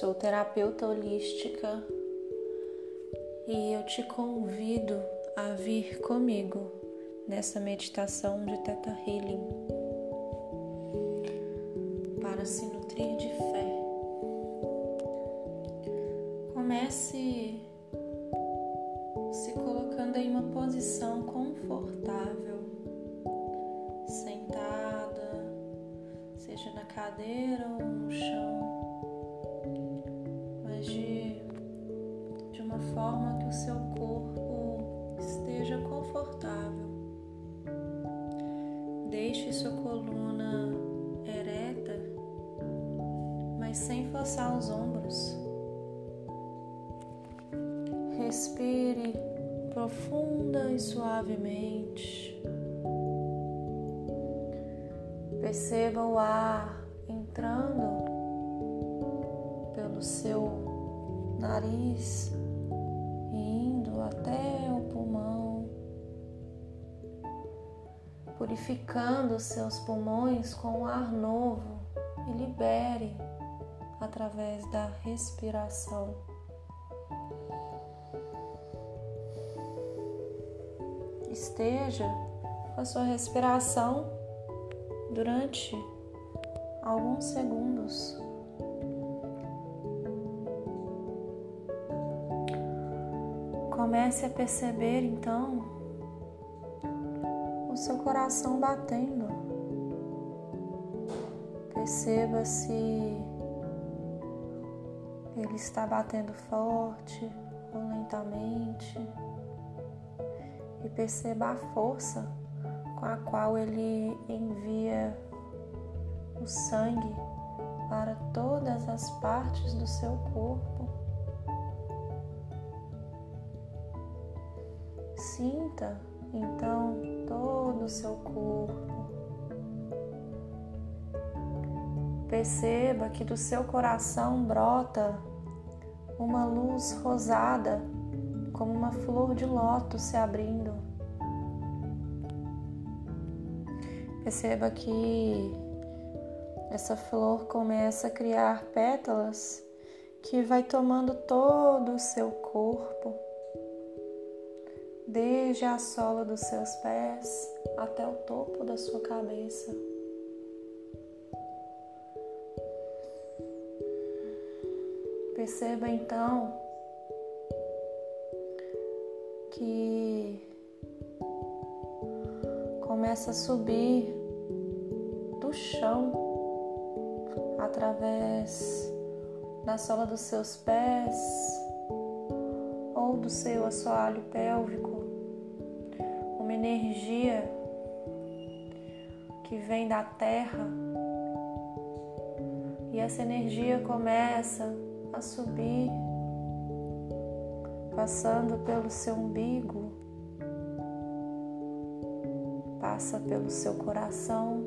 Sou terapeuta holística e eu te convido a vir comigo nessa meditação de Teta Healing para se nutrir de fé. Comece se colocando em uma posição confortável, sentada, seja na cadeira ou no chão sua coluna ereta, mas sem forçar os ombros. Respire profunda e suavemente. Perceba o ar entrando pelo seu nariz purificando seus pulmões com ar novo e libere através da respiração. Esteja com a sua respiração durante alguns segundos. Comece a perceber então seu coração batendo. Perceba se ele está batendo forte ou lentamente. E perceba a força com a qual ele envia o sangue para todas as partes do seu corpo. Sinta então todo o seu corpo. Perceba que do seu coração brota uma luz rosada, como uma flor de lótus se abrindo. Perceba que essa flor começa a criar pétalas que vai tomando todo o seu corpo desde a sola dos seus pés até o topo da sua cabeça. Perceba então que começa a subir do chão através da sola dos seus pés ou do seu assoalho pélvico uma energia que vem da terra. E essa energia começa a subir, passando pelo seu umbigo, passa pelo seu coração,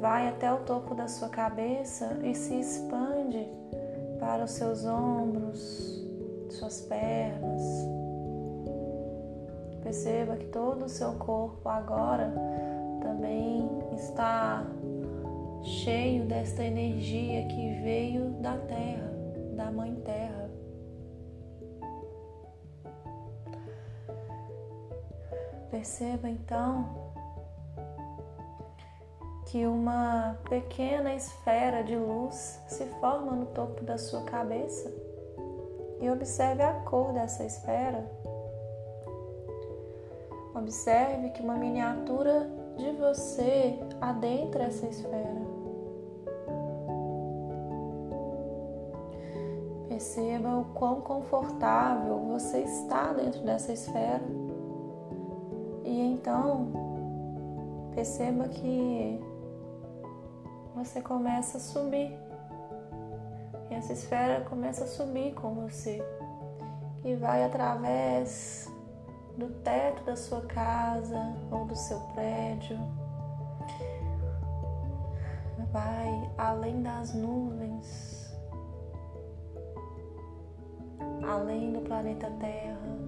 vai até o topo da sua cabeça e se expande para os seus ombros, suas pernas Perceba que todo o seu corpo agora também está cheio desta energia que veio da terra, da Mãe Terra. Perceba então que uma pequena esfera de luz se forma no topo da sua cabeça e observe a cor dessa esfera Observe que uma miniatura de você adentra essa esfera. Perceba o quão confortável você está dentro dessa esfera. E então, perceba que você começa a subir. E essa esfera começa a subir com você. E vai através do teto da sua casa ou do seu prédio. Vai além das nuvens, além do planeta Terra,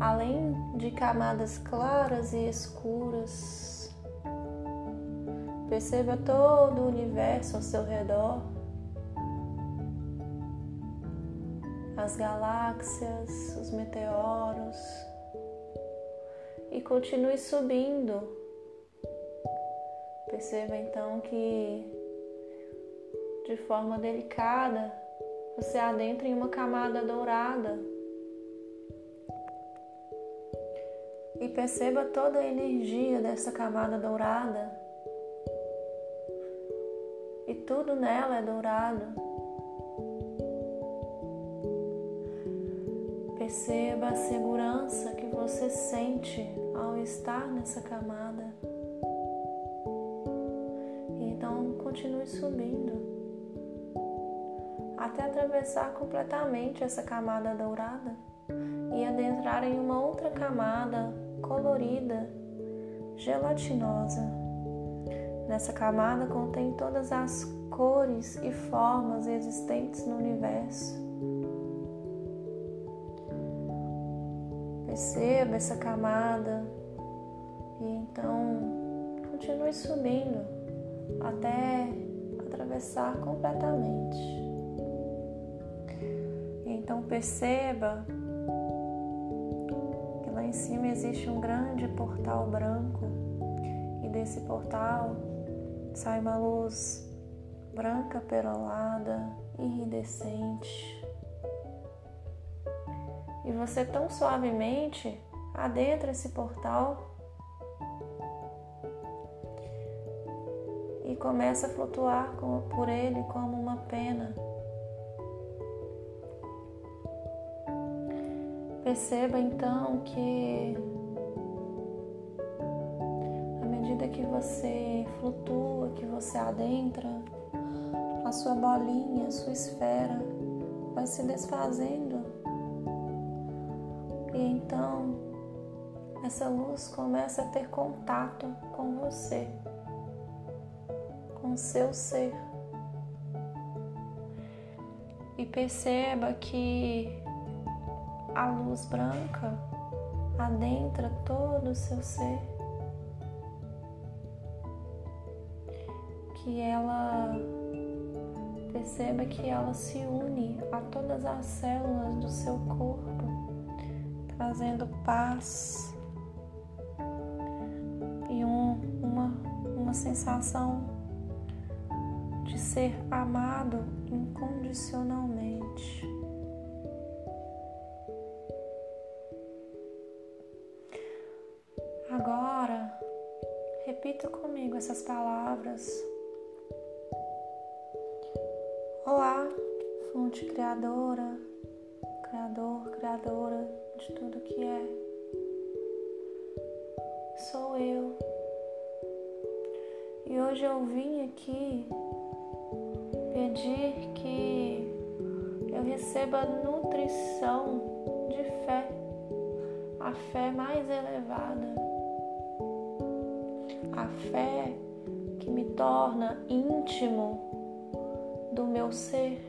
além de camadas claras e escuras. Perceba todo o universo ao seu redor, as galáxias, os meteoros, e continue subindo. Perceba então que de forma delicada você adentra em uma camada dourada e perceba toda a energia dessa camada dourada. Tudo nela é dourado. Perceba a segurança que você sente ao estar nessa camada. E então continue subindo até atravessar completamente essa camada dourada e adentrar em uma outra camada colorida, gelatinosa. Nessa camada contém todas as cores e formas existentes no universo. Perceba essa camada e então continue subindo até atravessar completamente. Então perceba em cima existe um grande portal branco e desse portal sai uma luz branca perolada, iridescente. E você tão suavemente adentra esse portal e começa a flutuar por ele como uma pena. Perceba então que medida que você flutua, que você adentra, a sua bolinha, a sua esfera vai se desfazendo. E então essa luz começa a ter contato com você, com o seu ser. E perceba que a luz branca adentra todo o seu ser, que ela perceba que ela se une a todas as células do seu corpo, trazendo paz e um, uma, uma sensação de ser amado incondicionalmente. Repita comigo essas palavras. Olá, fonte criadora, criador, criadora de tudo que é. Sou eu. E hoje eu vim aqui pedir que eu receba nutrição de fé, a fé mais elevada a fé que me torna íntimo do meu ser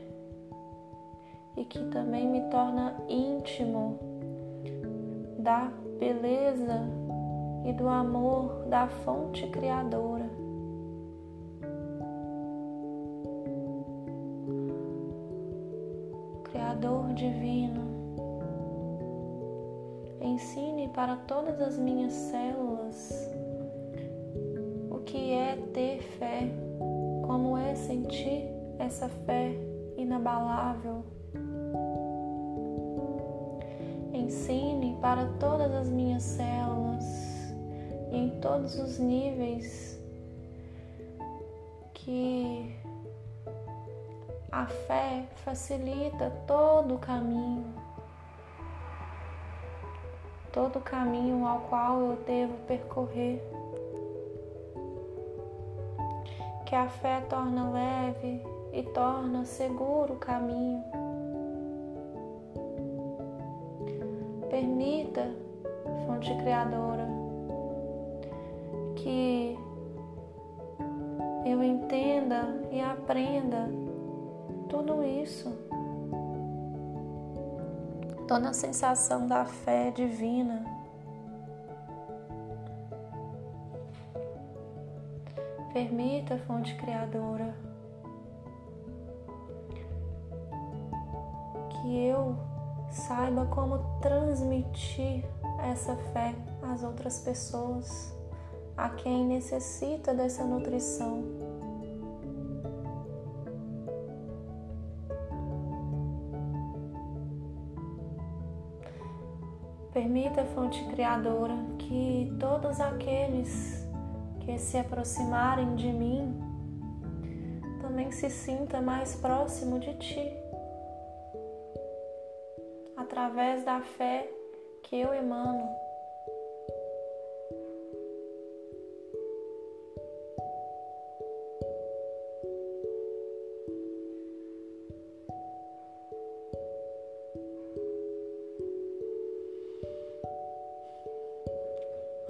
e que também me torna íntimo da beleza e do amor da fonte criadora. Criador divino, ensine para todas as minhas células que é ter fé, como é sentir essa fé inabalável. Ensine para todas as minhas células e em todos os níveis que a fé facilita todo o caminho, todo o caminho ao qual eu devo percorrer. que a fé torna leve e torna seguro o caminho. Permita, fonte criadora, que eu entenda e aprenda tudo isso. Toda a sensação da fé divina Permita, fonte criadora, que eu saiba como transmitir essa fé às outras pessoas, a quem necessita dessa nutrição. Permita, fonte criadora, que todos aqueles que se aproximarem de mim também se sinta mais próximo de ti através da fé que eu emano.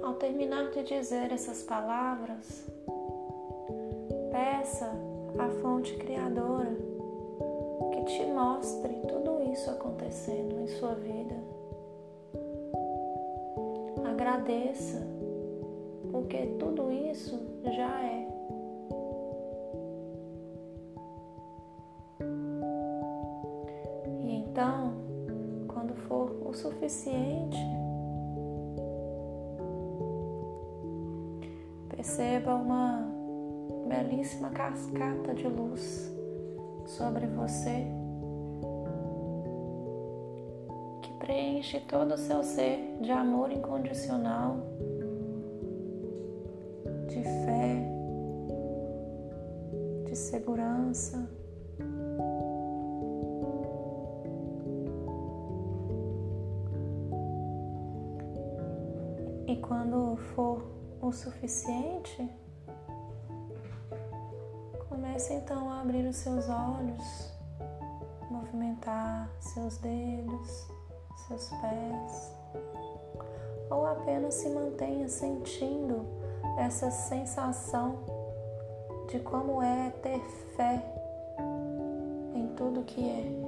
Ao terminar de dizer essas palavras, peça à fonte criadora te mostre tudo isso acontecendo em sua vida. Agradeça, porque tudo isso já é. E então, quando for o suficiente, perceba uma belíssima cascata de luz sobre você preenche todo o seu ser de amor incondicional, de fé, de segurança. E quando for o suficiente, Comece então a abrir os seus olhos, movimentar seus dedos, seus pés, ou apenas se mantenha sentindo essa sensação de como é ter fé em tudo que é.